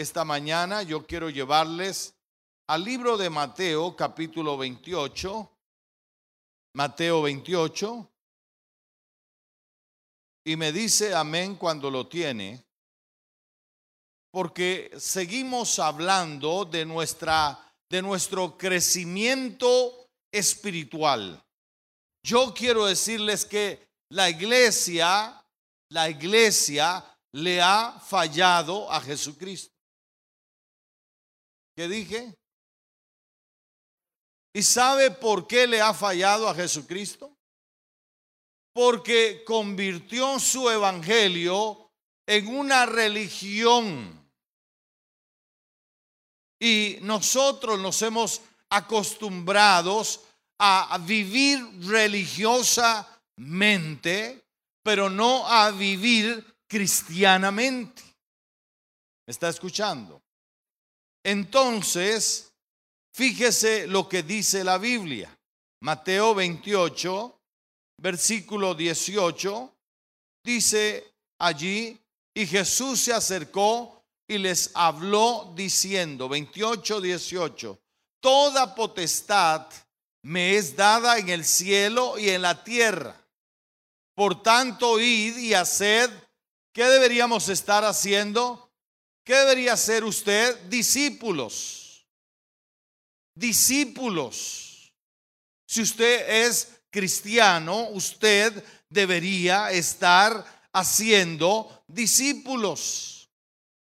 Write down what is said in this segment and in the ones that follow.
esta mañana yo quiero llevarles al libro de Mateo capítulo 28, Mateo 28, y me dice amén cuando lo tiene, porque seguimos hablando de, nuestra, de nuestro crecimiento espiritual. Yo quiero decirles que la iglesia, la iglesia le ha fallado a Jesucristo. ¿Qué dije? ¿Y sabe por qué le ha fallado a Jesucristo? Porque convirtió su evangelio en una religión. Y nosotros nos hemos acostumbrados a vivir religiosamente, pero no a vivir cristianamente. ¿Me está escuchando? Entonces, fíjese lo que dice la Biblia. Mateo 28, versículo 18, dice allí, y Jesús se acercó y les habló diciendo, 28, 18, toda potestad me es dada en el cielo y en la tierra. Por tanto, id y haced, ¿qué deberíamos estar haciendo? ¿Qué debería ser usted? Discípulos. Discípulos. Si usted es cristiano, usted debería estar haciendo discípulos.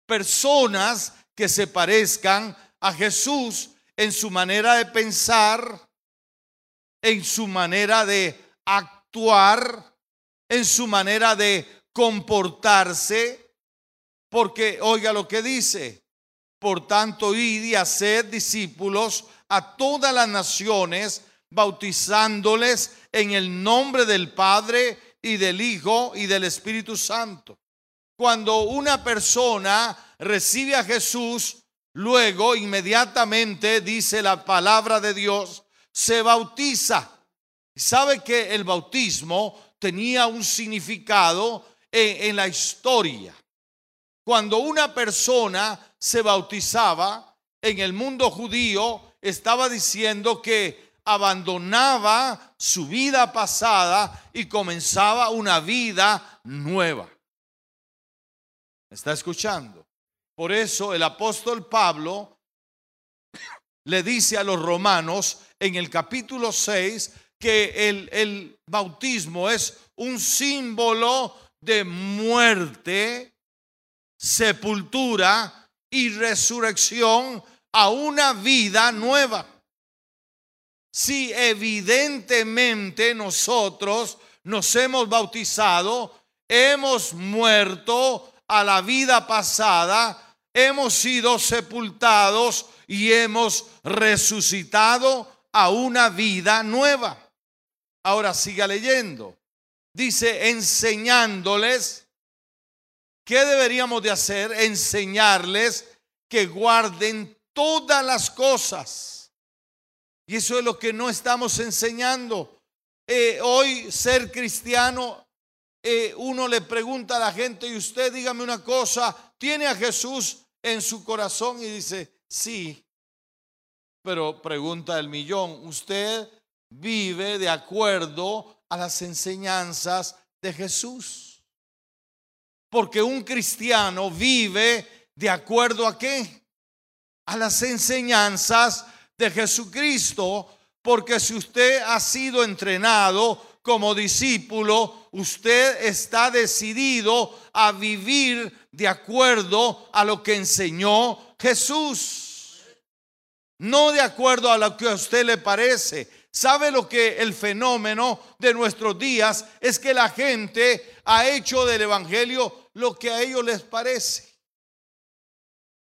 Personas que se parezcan a Jesús en su manera de pensar, en su manera de actuar, en su manera de comportarse, porque oiga lo que dice, por tanto, id y haced discípulos a todas las naciones, bautizándoles en el nombre del Padre y del Hijo y del Espíritu Santo. Cuando una persona recibe a Jesús, luego inmediatamente dice la palabra de Dios, se bautiza. ¿Sabe que el bautismo tenía un significado en, en la historia? Cuando una persona se bautizaba en el mundo judío, estaba diciendo que abandonaba su vida pasada y comenzaba una vida nueva. ¿Está escuchando? Por eso el apóstol Pablo le dice a los romanos en el capítulo 6 que el, el bautismo es un símbolo de muerte, sepultura y resurrección a una vida nueva. Si evidentemente nosotros nos hemos bautizado, hemos muerto a la vida pasada, hemos sido sepultados y hemos resucitado a una vida nueva. Ahora siga leyendo. Dice, enseñándoles, ¿qué deberíamos de hacer? Enseñarles que guarden todas las cosas. Y eso es lo que no estamos enseñando. Eh, hoy ser cristiano, eh, uno le pregunta a la gente, y usted dígame una cosa, ¿tiene a Jesús en su corazón? Y dice, sí. Pero pregunta el millón, ¿usted vive de acuerdo a las enseñanzas de Jesús? Porque un cristiano vive de acuerdo a qué? A las enseñanzas de Jesucristo. Porque si usted ha sido entrenado como discípulo, usted está decidido a vivir de acuerdo a lo que enseñó Jesús no de acuerdo a lo que a usted le parece. ¿Sabe lo que el fenómeno de nuestros días es que la gente ha hecho del Evangelio lo que a ellos les parece?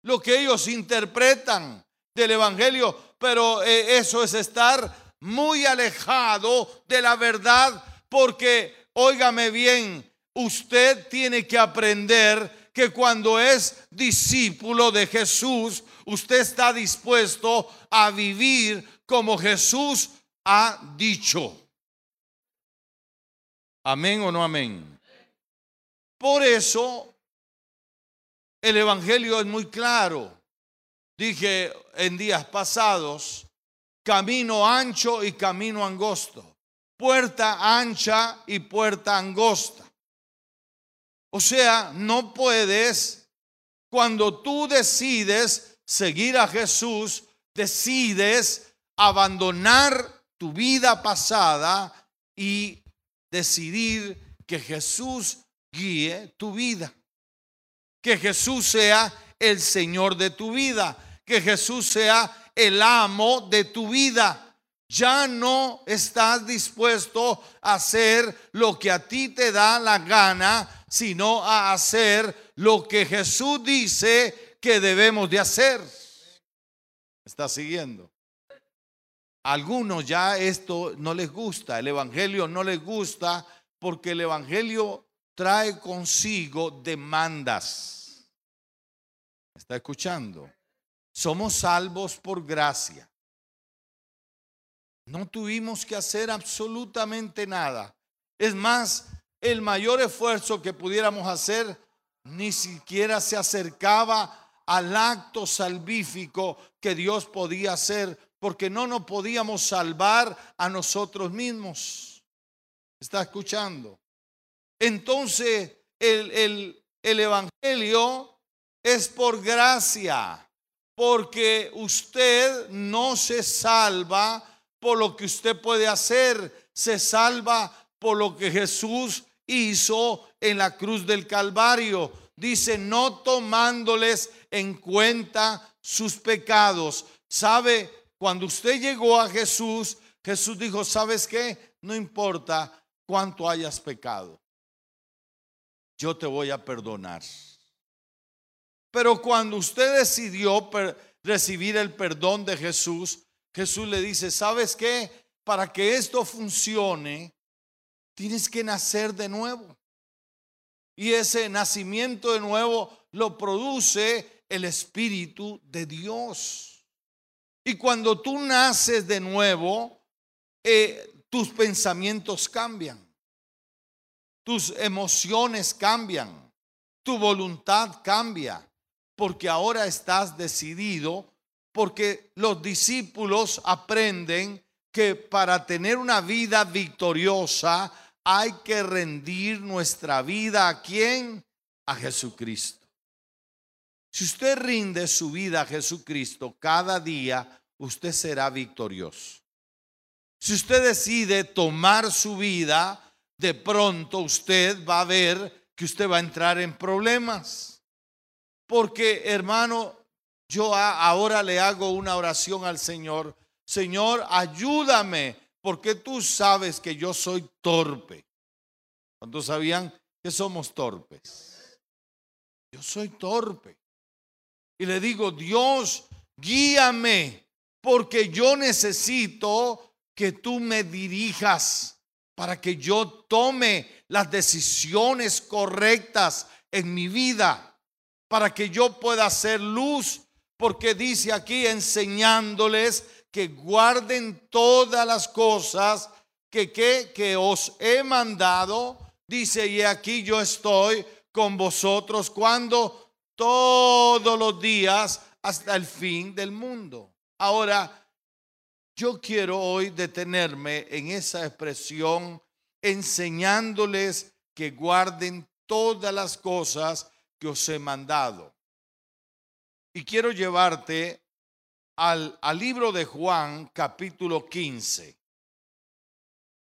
Lo que ellos interpretan del Evangelio, pero eh, eso es estar muy alejado de la verdad porque, óigame bien, usted tiene que aprender que cuando es discípulo de Jesús, usted está dispuesto a vivir como Jesús ha dicho. Amén o no amén. Por eso El Evangelio es muy claro. Dije en días pasados, camino ancho y camino angosto, puerta ancha y puerta angosta. O sea, no puedes, cuando tú decides seguir a Jesús, decides abandonar tu vida pasada y decidir que Jesús guíe tu vida. Que Jesús sea el Señor de tu vida. Que Jesús sea el amo de tu vida. Ya no estás dispuesto a hacer lo que a ti te da la gana, sino a hacer lo que Jesús dice que debemos de hacer. ¿Está siguiendo? Algunos ya esto no les gusta, el Evangelio no les gusta porque el Evangelio trae consigo demandas. ¿Está escuchando? Somos salvos por gracia. No tuvimos que hacer absolutamente nada. Es más, el mayor esfuerzo que pudiéramos hacer ni siquiera se acercaba al acto salvífico que Dios podía hacer porque no nos podíamos salvar a nosotros mismos. ¿Está escuchando? Entonces, el, el Evangelio es por gracia, porque usted no se salva por lo que usted puede hacer, se salva por lo que Jesús hizo en la cruz del Calvario. Dice, no tomándoles en cuenta sus pecados. ¿Sabe? Cuando usted llegó a Jesús, Jesús dijo, ¿sabes qué? No importa cuánto hayas pecado. Yo te voy a perdonar. Pero cuando usted decidió recibir el perdón de Jesús, Jesús le dice, ¿sabes qué? Para que esto funcione, tienes que nacer de nuevo. Y ese nacimiento de nuevo lo produce el Espíritu de Dios. Y cuando tú naces de nuevo, eh, tus pensamientos cambian, tus emociones cambian, tu voluntad cambia, porque ahora estás decidido, porque los discípulos aprenden que para tener una vida victoriosa hay que rendir nuestra vida a quién? A Jesucristo. Si usted rinde su vida a Jesucristo cada día, usted será victorioso. Si usted decide tomar su vida, de pronto usted va a ver que usted va a entrar en problemas. Porque, hermano, yo ahora le hago una oración al Señor. Señor, ayúdame, porque tú sabes que yo soy torpe. ¿Cuántos sabían que somos torpes? Yo soy torpe. Y le digo, Dios, guíame porque yo necesito que tú me dirijas para que yo tome las decisiones correctas en mi vida, para que yo pueda hacer luz, porque dice aquí enseñándoles que guarden todas las cosas que, que, que os he mandado, dice, y aquí yo estoy con vosotros cuando todos los días hasta el fin del mundo. Ahora, yo quiero hoy detenerme en esa expresión enseñándoles que guarden todas las cosas que os he mandado. Y quiero llevarte al, al, libro de Juan capítulo 15.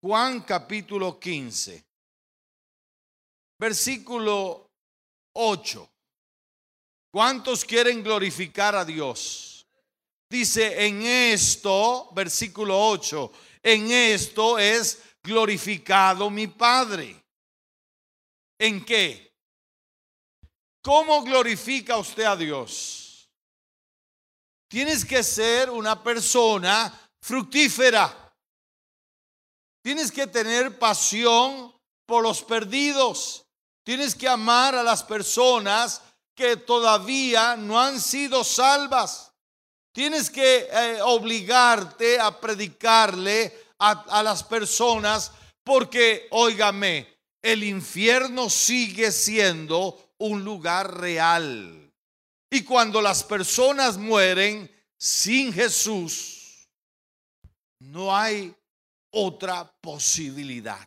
Juan capítulo 15, versículo 8. ¿Cuántos quieren glorificar a Dios? Dice, en esto, versículo 8, en esto es glorificado mi Padre. ¿En qué? ¿Cómo glorifica usted a Dios? Tienes que ser una persona fructífera. Tienes que tener pasión por los perdidos. Tienes que amar a las personas que todavía no han sido salvas. Tienes que eh, obligarte a predicarle a, a las personas porque, óigame, el infierno sigue siendo un lugar real. Y cuando las personas mueren sin Jesús, no hay otra posibilidad.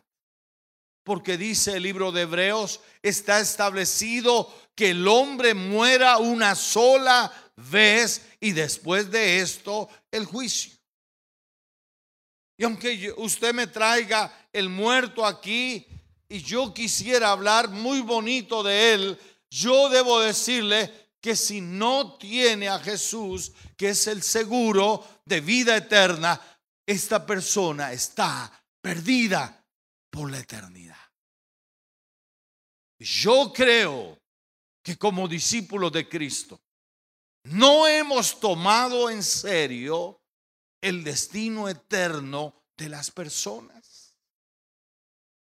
Porque dice el libro de Hebreos, está establecido que el hombre muera una sola vez y después de esto el juicio. Y aunque usted me traiga el muerto aquí y yo quisiera hablar muy bonito de él, yo debo decirle que si no tiene a Jesús, que es el seguro de vida eterna, esta persona está perdida por la eternidad. Yo creo que como discípulos de Cristo no hemos tomado en serio el destino eterno de las personas.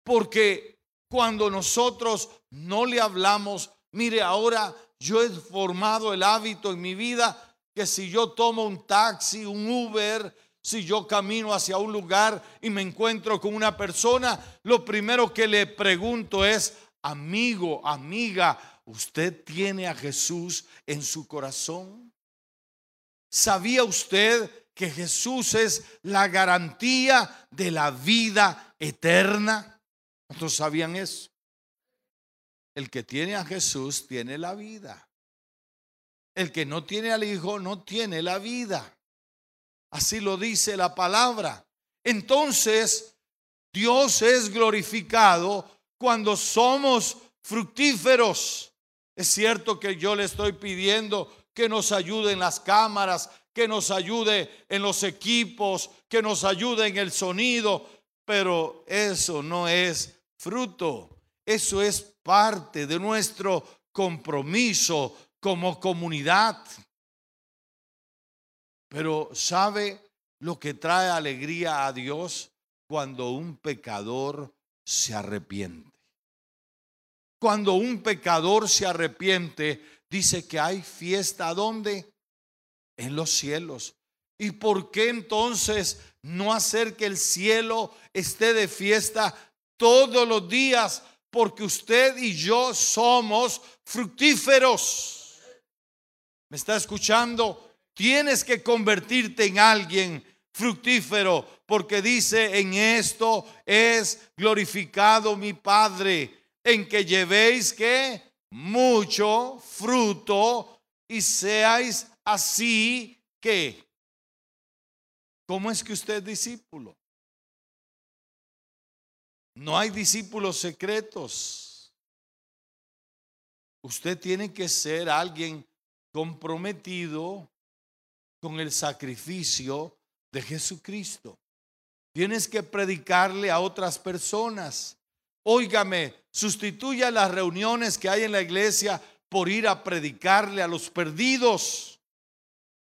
Porque cuando nosotros no le hablamos, mire, ahora yo he formado el hábito en mi vida que si yo tomo un taxi, un Uber, si yo camino hacia un lugar y me encuentro con una persona, lo primero que le pregunto es, amigo, amiga, ¿usted tiene a Jesús en su corazón? ¿Sabía usted que Jesús es la garantía de la vida eterna. ¿Cuántos sabían eso? El que tiene a Jesús tiene la vida. El que no tiene al Hijo no tiene la vida. Así lo dice la palabra. Entonces, Dios es glorificado cuando somos fructíferos. Es cierto que yo le estoy pidiendo que nos ayuden las cámaras, que nos ayude en los equipos, que nos ayude en el sonido, pero eso no es fruto, eso es parte de nuestro compromiso como comunidad. Pero ¿sabe lo que trae alegría a Dios cuando un pecador se arrepiente? Cuando un pecador se arrepiente, dice que hay fiesta. ¿Dónde? en los cielos. ¿Y por qué entonces no hacer que el cielo esté de fiesta todos los días? Porque usted y yo somos fructíferos. ¿Me está escuchando? Tienes que convertirte en alguien fructífero porque dice, en esto es glorificado mi Padre, en que llevéis que mucho fruto y seáis Así que, ¿cómo es que usted es discípulo? No hay discípulos secretos. Usted tiene que ser alguien comprometido con el sacrificio de Jesucristo. Tienes que predicarle a otras personas. Óigame, sustituya las reuniones que hay en la iglesia por ir a predicarle a los perdidos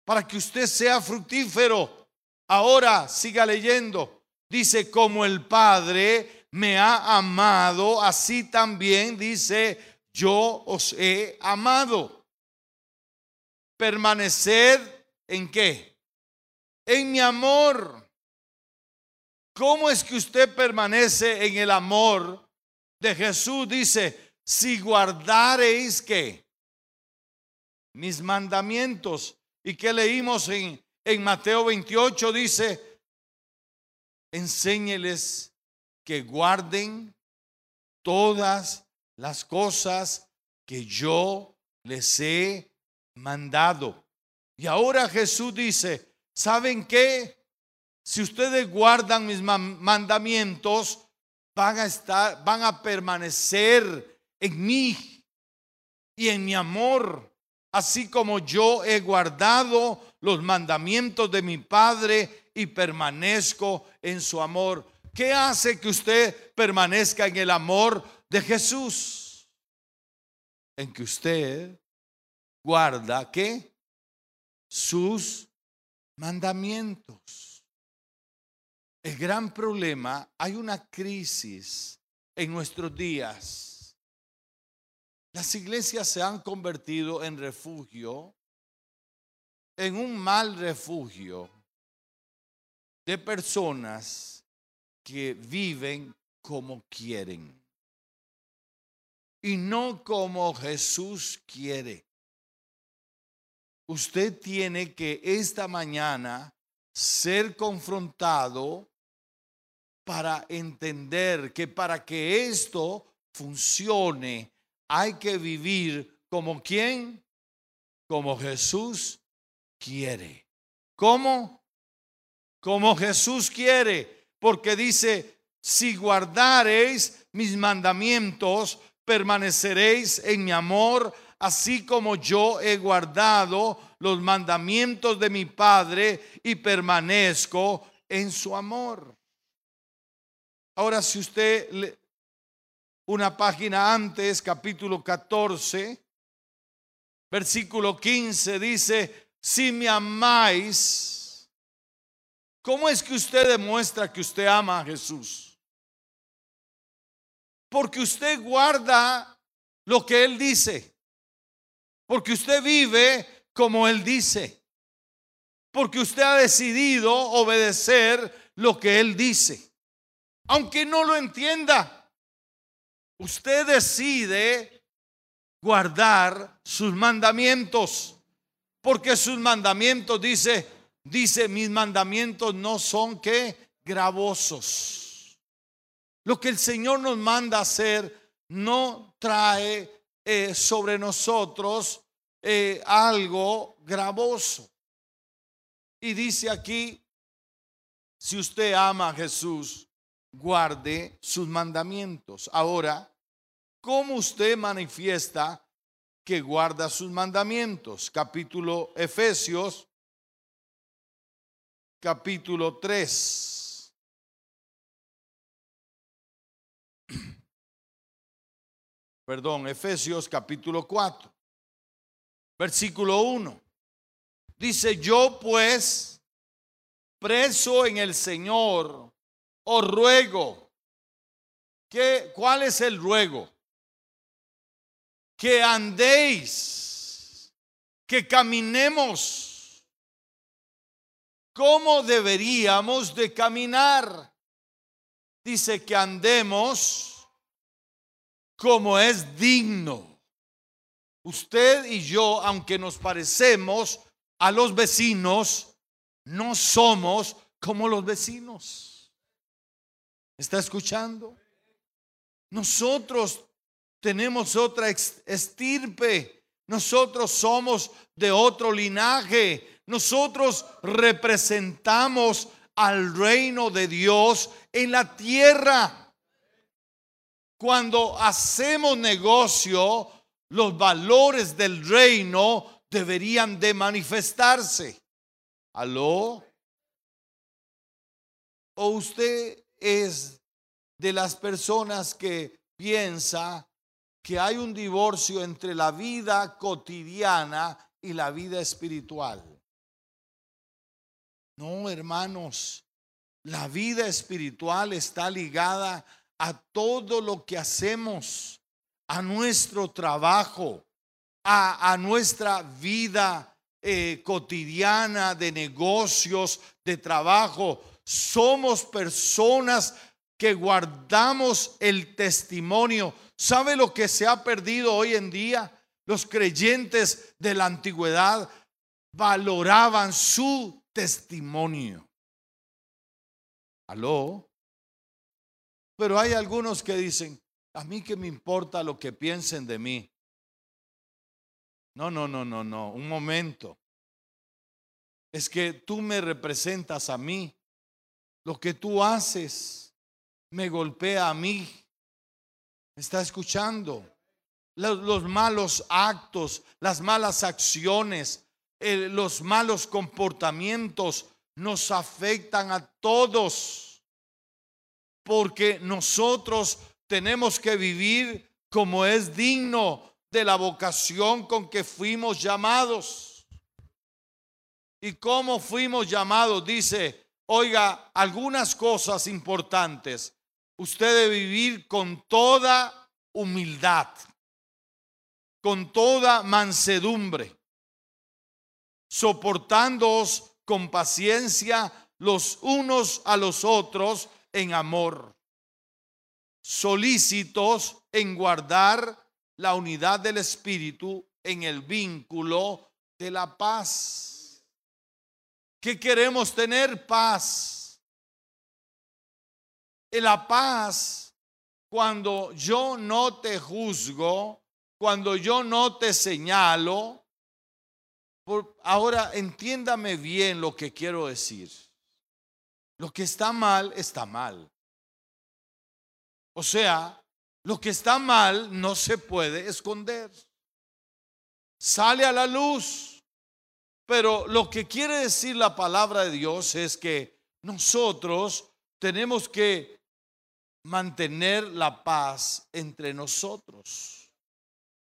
para que usted sea fructífero. Ahora siga leyendo. Dice, como el Padre me ha amado, así también dice, yo os he amado. Permaneced en qué? En mi amor. ¿Cómo es que usted permanece en el amor de Jesús? Dice, si guardareis que mis mandamientos y que leímos en, en Mateo 28 dice, enséñeles que guarden todas las cosas que yo les he mandado. Y ahora Jesús dice, ¿saben qué? Si ustedes guardan mis mandamientos, van a estar, van a permanecer en mí y en mi amor así como yo he guardado los mandamientos de mi Padre y permanezco en su amor. ¿Qué hace que usted permanezca en el amor de Jesús? En que usted guarda que sus mandamientos. El gran problema, hay una crisis en nuestros días las iglesias se han convertido en refugio, en un mal refugio de personas que viven como quieren. y no como Jesús quiere. Usted tiene que esta mañana ser confrontado para entender que para que esto funcione hay que vivir como quien, como Jesús quiere. ¿Cómo? Como Jesús quiere, porque dice, si guardareis mis mandamientos, permaneceréis en mi amor, así como yo he guardado los mandamientos de mi Padre y permanezco en su amor. Ahora, si usted, una página antes, capítulo 14, versículo 15, dice, si me amáis, ¿cómo es que usted demuestra que usted ama a Jesús? Porque usted guarda lo que Él dice. Porque usted vive como Él dice. Porque usted ha decidido obedecer lo que Él dice. Aunque no lo entienda, usted decide guardar sus mandamientos. Porque sus mandamientos, dice, dice, mis mandamientos no son que gravosos. Lo que el Señor nos manda hacer no trae eh, sobre nosotros eh, algo gravoso. Y dice aquí, si usted ama a Jesús, guarde sus mandamientos. Ahora, ¿cómo usted manifiesta que guarda sus mandamientos? Capítulo Efesios, capítulo 3. Perdón, Efesios capítulo 4, versículo 1. Dice, yo pues, preso en el Señor, os ruego. que ¿Cuál es el ruego? Que andéis, que caminemos. ¿Cómo deberíamos de caminar? Dice que andemos como es digno. Usted y yo, aunque nos parecemos a los vecinos, no somos como los vecinos. ¿Está escuchando? Nosotros tenemos otra estirpe. Nosotros somos de otro linaje. Nosotros representamos al reino de Dios en la tierra. Cuando hacemos negocio, los valores del reino deberían de manifestarse. ¿Aló? ¿O usted es de las personas que piensa que hay un divorcio entre la vida cotidiana y la vida espiritual. No, hermanos, la vida espiritual está ligada a todo lo que hacemos, a nuestro trabajo, a, nuestra vida eh, cotidiana de negocios, de trabajo somos personas que guardamos el testimonio. ¿Sabe lo que se ha perdido hoy en día? Los creyentes de la antigüedad valoraban su testimonio. ¿Aló? Pero hay algunos que dicen, a mí que me importa lo que piensen de mí. No, no, no, no, no, un momento. Es que tú me representas a mí. Lo que tú haces me golpea a mí. ¿Me está escuchando? Los, malos actos, las malas acciones, los malos comportamientos nos afectan a todos. Porque nosotros tenemos que vivir como es digno de la vocación con que fuimos llamados. ¿Y cómo fuimos llamados? Dice Oiga, algunas cosas importantes. Usted debe vivir con toda humildad, con toda mansedumbre, soportándoos con paciencia los unos a los otros en amor, solícitos en guardar la unidad del Espíritu en el vínculo de la paz. ¿Qué queremos tener? Paz. En la paz, cuando yo no te juzgo, cuando yo no te señalo, ahora entiéndame bien lo que quiero decir. Lo que está mal, está mal. O sea, lo que está mal no se puede esconder. Sale a la luz. Pero lo que quiere decir la palabra de Dios es que nosotros tenemos que mantener la paz entre nosotros.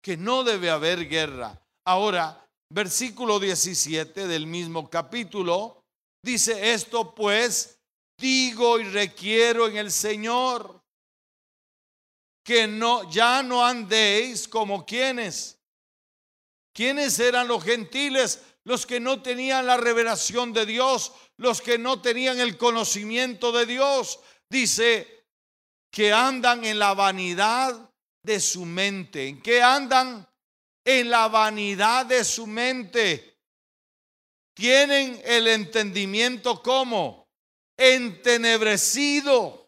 Que no debe haber guerra. Ahora, versículo 17 del mismo capítulo dice esto pues digo y requiero en el Señor que no, ya no andéis como quienes. ¿Quiénes eran los gentiles? Los que no tenían la revelación de Dios, los que no tenían el conocimiento de Dios. Dice que andan en la vanidad de su mente. ¿En qué andan? En la vanidad de su mente. Tienen el entendimiento como entenebrecido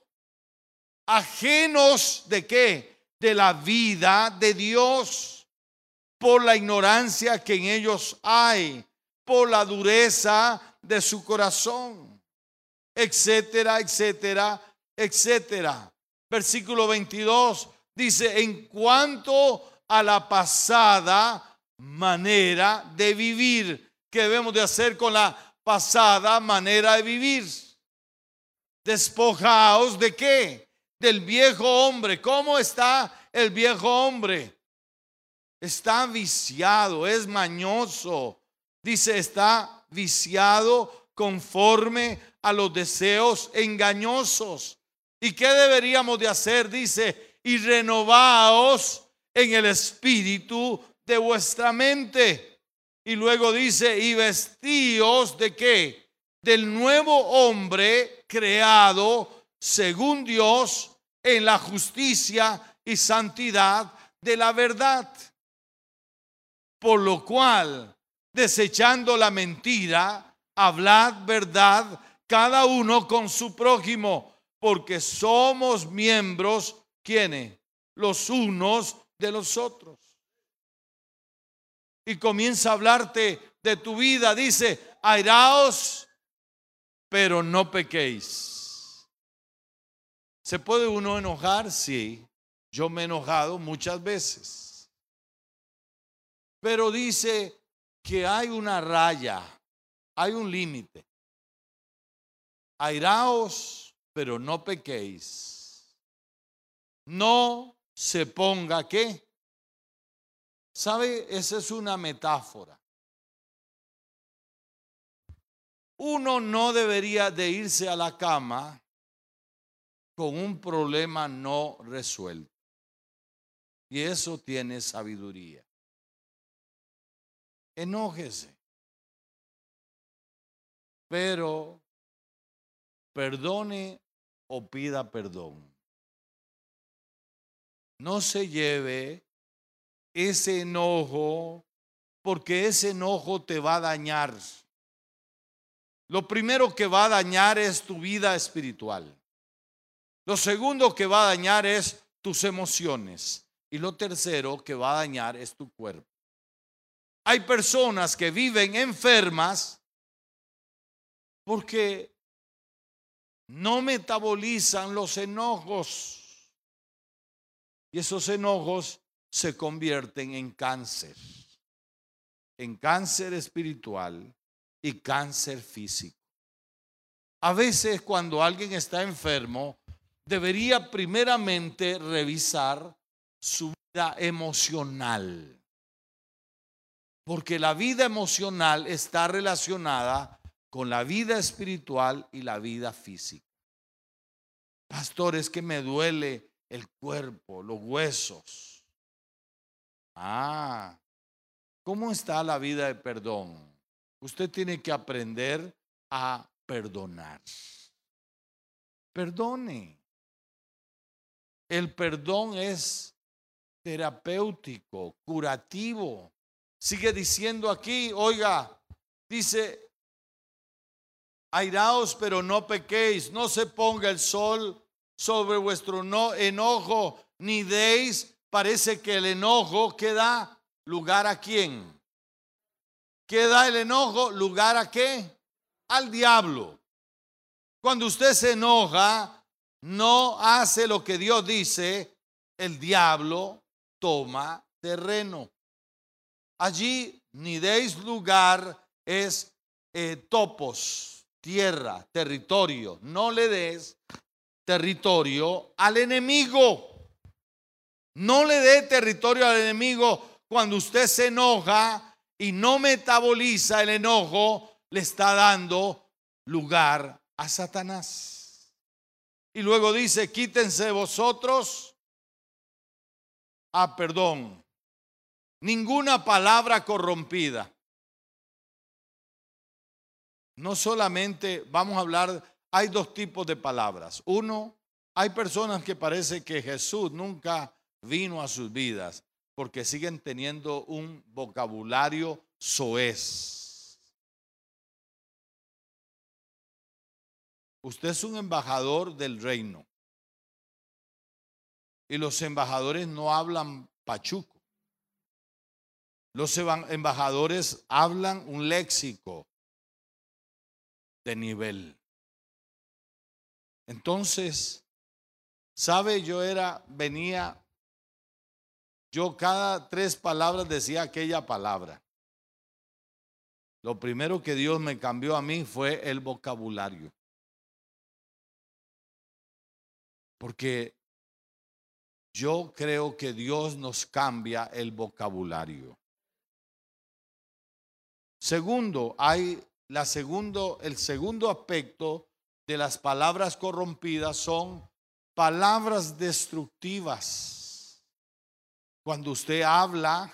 ajenos de qué? De la vida de Dios, por la ignorancia que en ellos hay, por la dureza de su corazón, etcétera, etcétera, etcétera. Versículo 22 dice, en cuanto a la pasada manera de vivir, ¿qué debemos de hacer con la pasada manera de vivir? Despojaos de qué? Del viejo hombre. ¿Cómo está el viejo hombre? Está viciado, es mañoso. Dice, está viciado conforme a los deseos engañosos. ¿Y qué deberíamos de hacer? Dice, y renovaos en el espíritu de vuestra mente. Y luego dice, y vestíos de qué? Del nuevo hombre creado según Dios en la justicia y santidad de la verdad. Por lo cual, desechando la mentira, hablad verdad cada uno con su prójimo, porque somos miembros, ¿quiénes? Los unos de los otros. Y comienza a hablarte de tu vida, dice, airaos, pero no pequéis. ¿Se puede uno enojar? Sí. Yo me he enojado muchas veces. Pero dice que hay una raya, hay un límite. Airaos, pero no pequéis. No se ponga qué. ¿Sabe? Esa es una metáfora. Uno no debería de irse a la cama con un problema no resuelto. Y eso tiene sabiduría. Enójese. Pero perdone o pida perdón. No se lleve ese enojo porque ese enojo te va a dañar. Lo primero que va a dañar es tu vida espiritual. Lo segundo que va a dañar es tus emociones. Y lo tercero que va a dañar es tu cuerpo. Hay personas que viven enfermas porque no metabolizan los enojos. Y esos enojos se convierten en cáncer. En cáncer espiritual y cáncer físico. A veces cuando alguien está enfermo, debería primeramente revisar su vida emocional. Porque la vida emocional está relacionada con la vida espiritual y la vida física. Pastor, es que me duele el cuerpo, los huesos. Ah, ¿cómo está la vida de perdón? Usted tiene que aprender a perdonar. Perdone. El perdón es terapéutico, curativo. Sigue diciendo aquí, oiga, dice, airaos pero no pequéis, no se ponga el sol sobre vuestro no, enojo, ni deis, parece que el enojo queda lugar a quién. ¿Queda el enojo lugar a qué? Al diablo. Cuando usted se enoja, no hace lo que Dios dice, el diablo toma terreno. Allí ni deis lugar es eh, topos, tierra, territorio. No le des territorio al enemigo. No le dé territorio al enemigo cuando usted se enoja y no metaboliza el enojo, le está dando lugar a Satanás. Y luego dice, quítense vosotros. Ah, perdón. Ninguna palabra corrompida. No solamente vamos a hablar, hay dos tipos de palabras. Uno, hay personas que parece que Jesús nunca vino a sus vidas porque siguen teniendo un vocabulario soez. Usted es un embajador del reino. Y los embajadores no hablan pachuco. Los embajadores hablan un léxico de nivel. Entonces, sabe, yo era, venía, yo cada tres palabras decía aquella palabra. Lo primero que Dios me cambió a mí fue el vocabulario. Porque yo creo que Dios nos cambia el vocabulario. Segundo, hay la segundo, el segundo aspecto de las palabras corrompidas son palabras destructivas. Cuando usted habla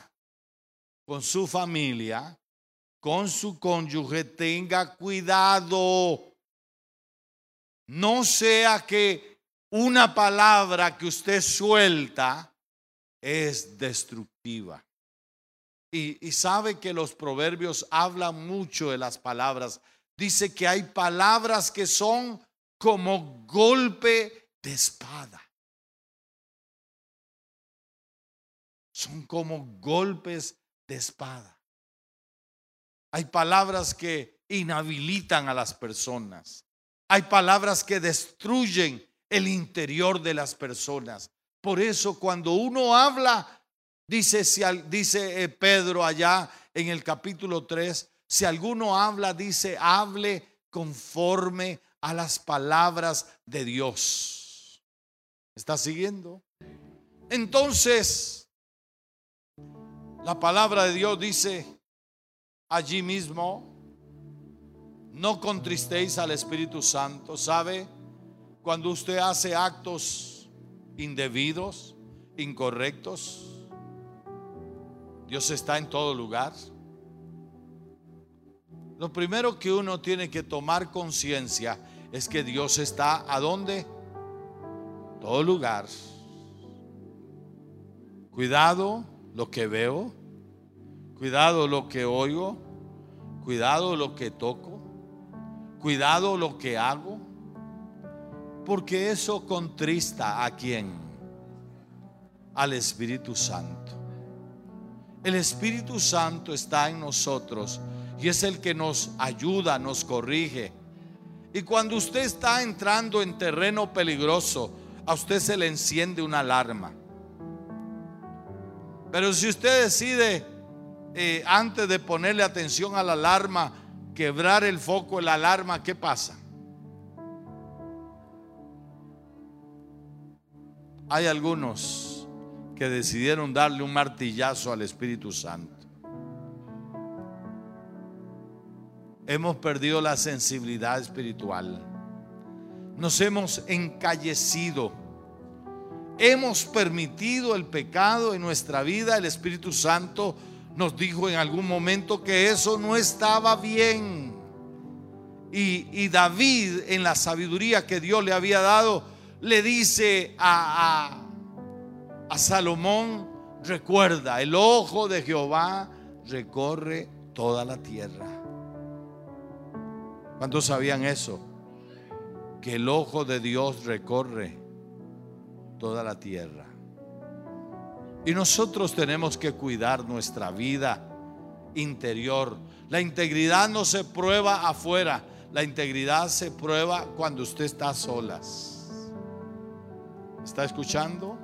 con su familia, con su cónyuge, tenga cuidado. No sea que una palabra que usted suelta es destructiva. Y, sabe que los proverbios hablan mucho de las palabras. Dice que hay palabras que son como golpe de espada. Son como golpes de espada. Hay palabras que inhabilitan a las personas. Hay palabras que destruyen el interior de las personas. Por eso cuando uno habla Dice, si, dice eh, Pedro allá en el capítulo 3, si alguno habla, dice, hable conforme a las palabras de Dios. ¿Está siguiendo? Entonces, la palabra de Dios dice allí mismo, no contristéis al Espíritu Santo. ¿Sabe? Cuando usted hace actos indebidos, incorrectos, Dios está en todo lugar. Lo primero que uno tiene que tomar conciencia es que Dios está a dónde? Todo lugar. Cuidado lo que veo, cuidado lo que oigo, cuidado lo que toco, cuidado lo que hago, porque eso contrista a quién? Al Espíritu Santo. El Espíritu Santo está en nosotros y es el que nos ayuda, nos corrige. Y cuando usted está entrando en terreno peligroso, a usted se le enciende una alarma. Pero si usted decide, eh, antes de ponerle atención a la alarma, quebrar el foco la alarma, ¿qué pasa? Hay algunos que decidieron darle un martillazo al Espíritu Santo. Hemos perdido la sensibilidad espiritual. Nos hemos encallecido. Hemos permitido el pecado en nuestra vida. El Espíritu Santo nos dijo en algún momento que eso no estaba bien. Y, David, en la sabiduría que Dios le había dado, le dice a, Salomón, Recuerda, el ojo de Jehová recorre toda la tierra. ¿Cuántos sabían eso? Que el ojo de Dios recorre toda la tierra. Y nosotros tenemos que cuidar nuestra vida interior. La integridad no se prueba afuera, la integridad se prueba cuando usted está a solas. ¿Está escuchando?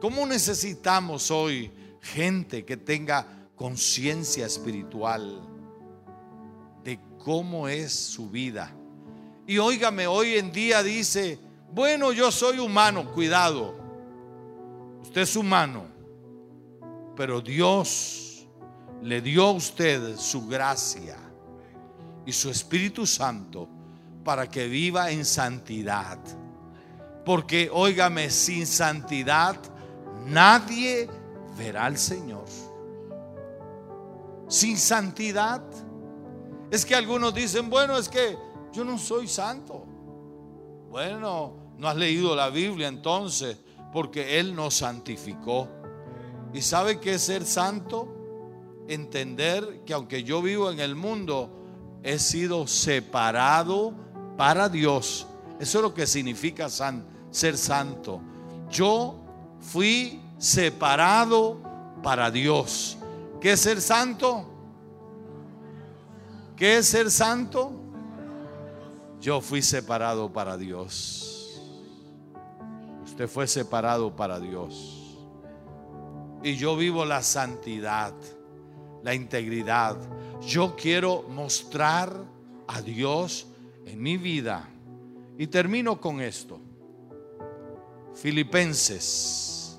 ¿Cómo necesitamos hoy gente que tenga conciencia espiritual de cómo es su vida? Y óigame, hoy en día dice, bueno, yo soy humano, cuidado. Usted es humano, pero Dios le dio a usted su gracia y su Espíritu Santo para que viva en santidad. Porque, óigame, sin santidad nadie verá al Señor. Sin santidad. Es que algunos dicen, bueno, es que yo no soy santo. Bueno, no has leído la Biblia entonces, porque Él nos santificó. ¿Y sabe qué es ser santo? Entender que aunque yo vivo en el mundo, he sido separado para Dios. Eso es lo que significa ser santo. Yo fui separado para Dios. ¿Qué es ser santo? ¿Qué es ser santo? Yo fui separado para Dios. Usted fue separado para Dios. Y yo vivo la santidad, la integridad. Yo quiero mostrar a Dios en mi vida. Y termino con esto. Filipenses.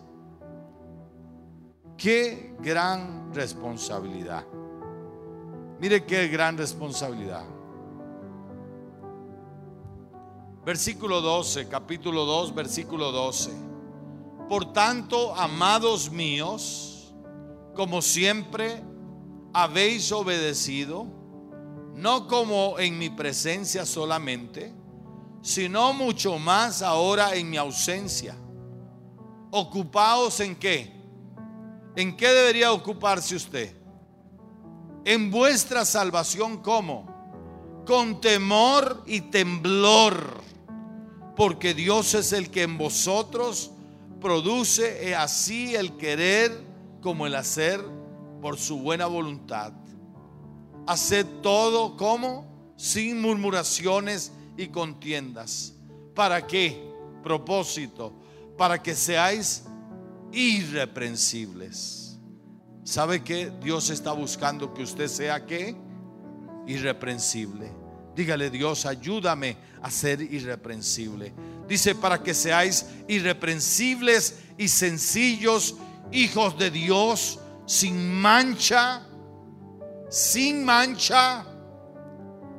Qué gran responsabilidad. Mire qué gran responsabilidad. Versículo 12, capítulo 2, versículo 12. Por tanto, amados míos, como siempre habéis obedecido, no como en mi presencia solamente, sino mucho más ahora en mi ausencia. Ocupaos en qué? ¿En qué debería ocuparse usted? En vuestra salvación, ¿cómo? Con temor y temblor, porque Dios es el que en vosotros produce así el querer como el hacer por su buena voluntad. Haced todo como sin murmuraciones y contiendas. ¿Para qué? Propósito, para que seáis irreprensibles. ¿Sabe que Dios está buscando que usted sea qué? Irreprensible. Dígale Dios, ayúdame a ser irreprensible. Dice, para que seáis irreprensibles y sencillos, hijos de Dios, sin mancha, sin mancha,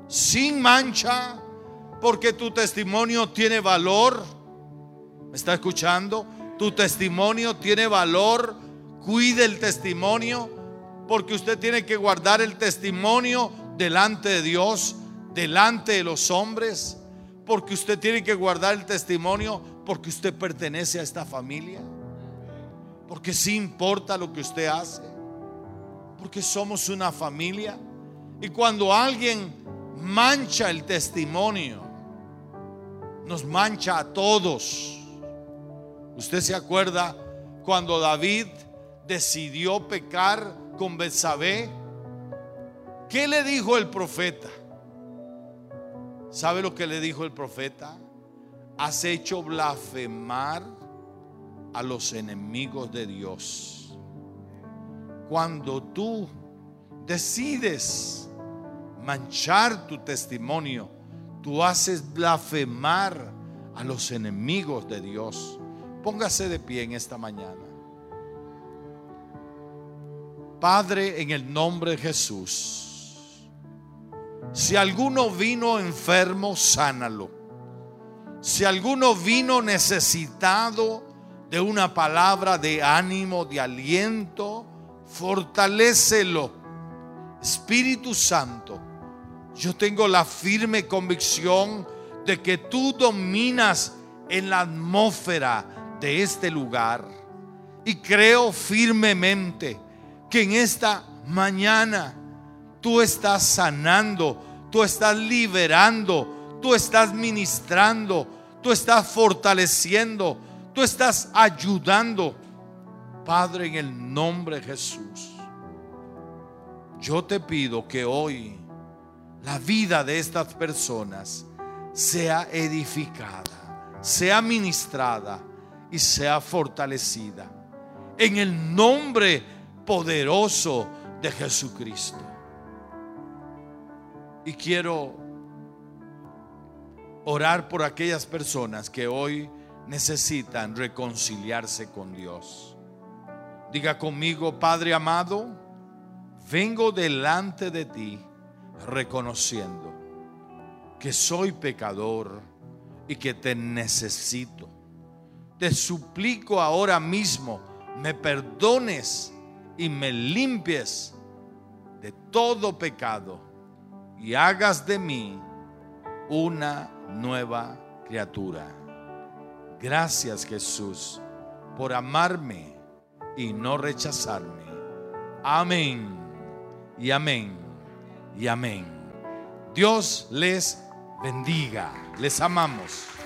sin mancha, porque tu testimonio tiene valor. ¿Me está escuchando? Tu testimonio tiene valor. Cuide el testimonio, porque usted tiene que guardar el testimonio delante de Dios, delante de los hombres, porque usted tiene que guardar el testimonio, porque usted pertenece a esta familia, porque sí importa lo que usted hace, porque somos una familia. Y cuando alguien mancha el testimonio, nos mancha a todos. Usted se acuerda cuando David decidió pecar con Betsabé, ¿qué le dijo el profeta? ¿Sabe lo que le dijo el profeta? Has hecho blasfemar a los enemigos de Dios. Cuando tú decides manchar tu testimonio, tú haces blasfemar a los enemigos de Dios. Póngase de pie en esta mañana. Padre, en el nombre de Jesús, si alguno vino enfermo, sánalo. Si alguno vino necesitado de una palabra de ánimo, de aliento, fortalécelo. Espíritu Santo, yo tengo la firme convicción de que tú dominas en la atmósfera de este lugar. Y creo firmemente que en esta mañana tú estás sanando, tú estás liberando, tú estás ministrando, tú estás fortaleciendo, tú estás ayudando. Padre, en el nombre de Jesús, yo te pido que hoy la vida de estas personas sea edificada, sea ministrada y sea fortalecida. En el nombre poderoso de Jesucristo. Y quiero orar por aquellas personas que hoy necesitan reconciliarse con Dios. Diga conmigo, Padre amado, vengo delante de ti reconociendo que soy pecador y que te necesito. Te suplico ahora mismo, me perdones y me limpies de todo pecado y hagas de mí una nueva criatura. Gracias Jesús por amarme y no rechazarme. Amén y amén y amén. Dios les bendiga. Les amamos.